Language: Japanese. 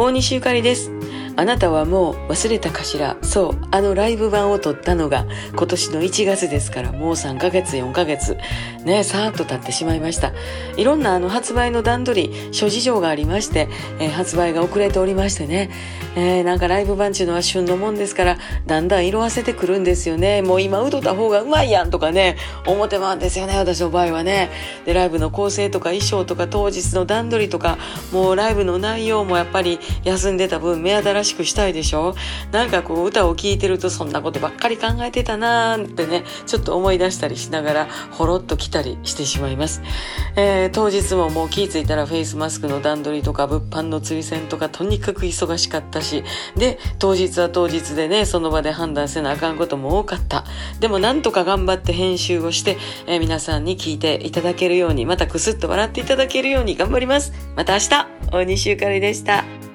大西ゆかりです。あなたはもう忘れたかしら？そう、あのライブ版を撮ったのが今年の1月ですから、もう3ヶ月、4ヶ月、ね、さーっと経ってしまいました。いろんなあの発売の段取り、諸事情がありまして、えー、発売が遅れておりましてね、えー、なんかライブ版っていうのは旬のもんですから、だんだん色あせてくるんですよね。もう今歌った方がうまいやんとかね、思ってまうんですよね、私の場合はね。で、ライブの構成とか衣装とか当日の段取りとか、もうライブの内容もやっぱり休んでた分目新ししくしたいでしょ？なんかこう歌を聴いてるとそんなことばっかり考えてたなーってね、ちょっと思い出したりしながらほろっと来たりしてしまいます。えー、当日ももう気ぃついたらフェイスマスクの段取りとか物販の追選とかとにかく忙しかったし、で、当日は当日でね、その場で判断せなあかんことも多かった。でもなんとか頑張って編集をして、えー、皆さんに聞いていただけるように、またくすっと笑っていただけるように頑張ります。また明日、大西ゆかりでした。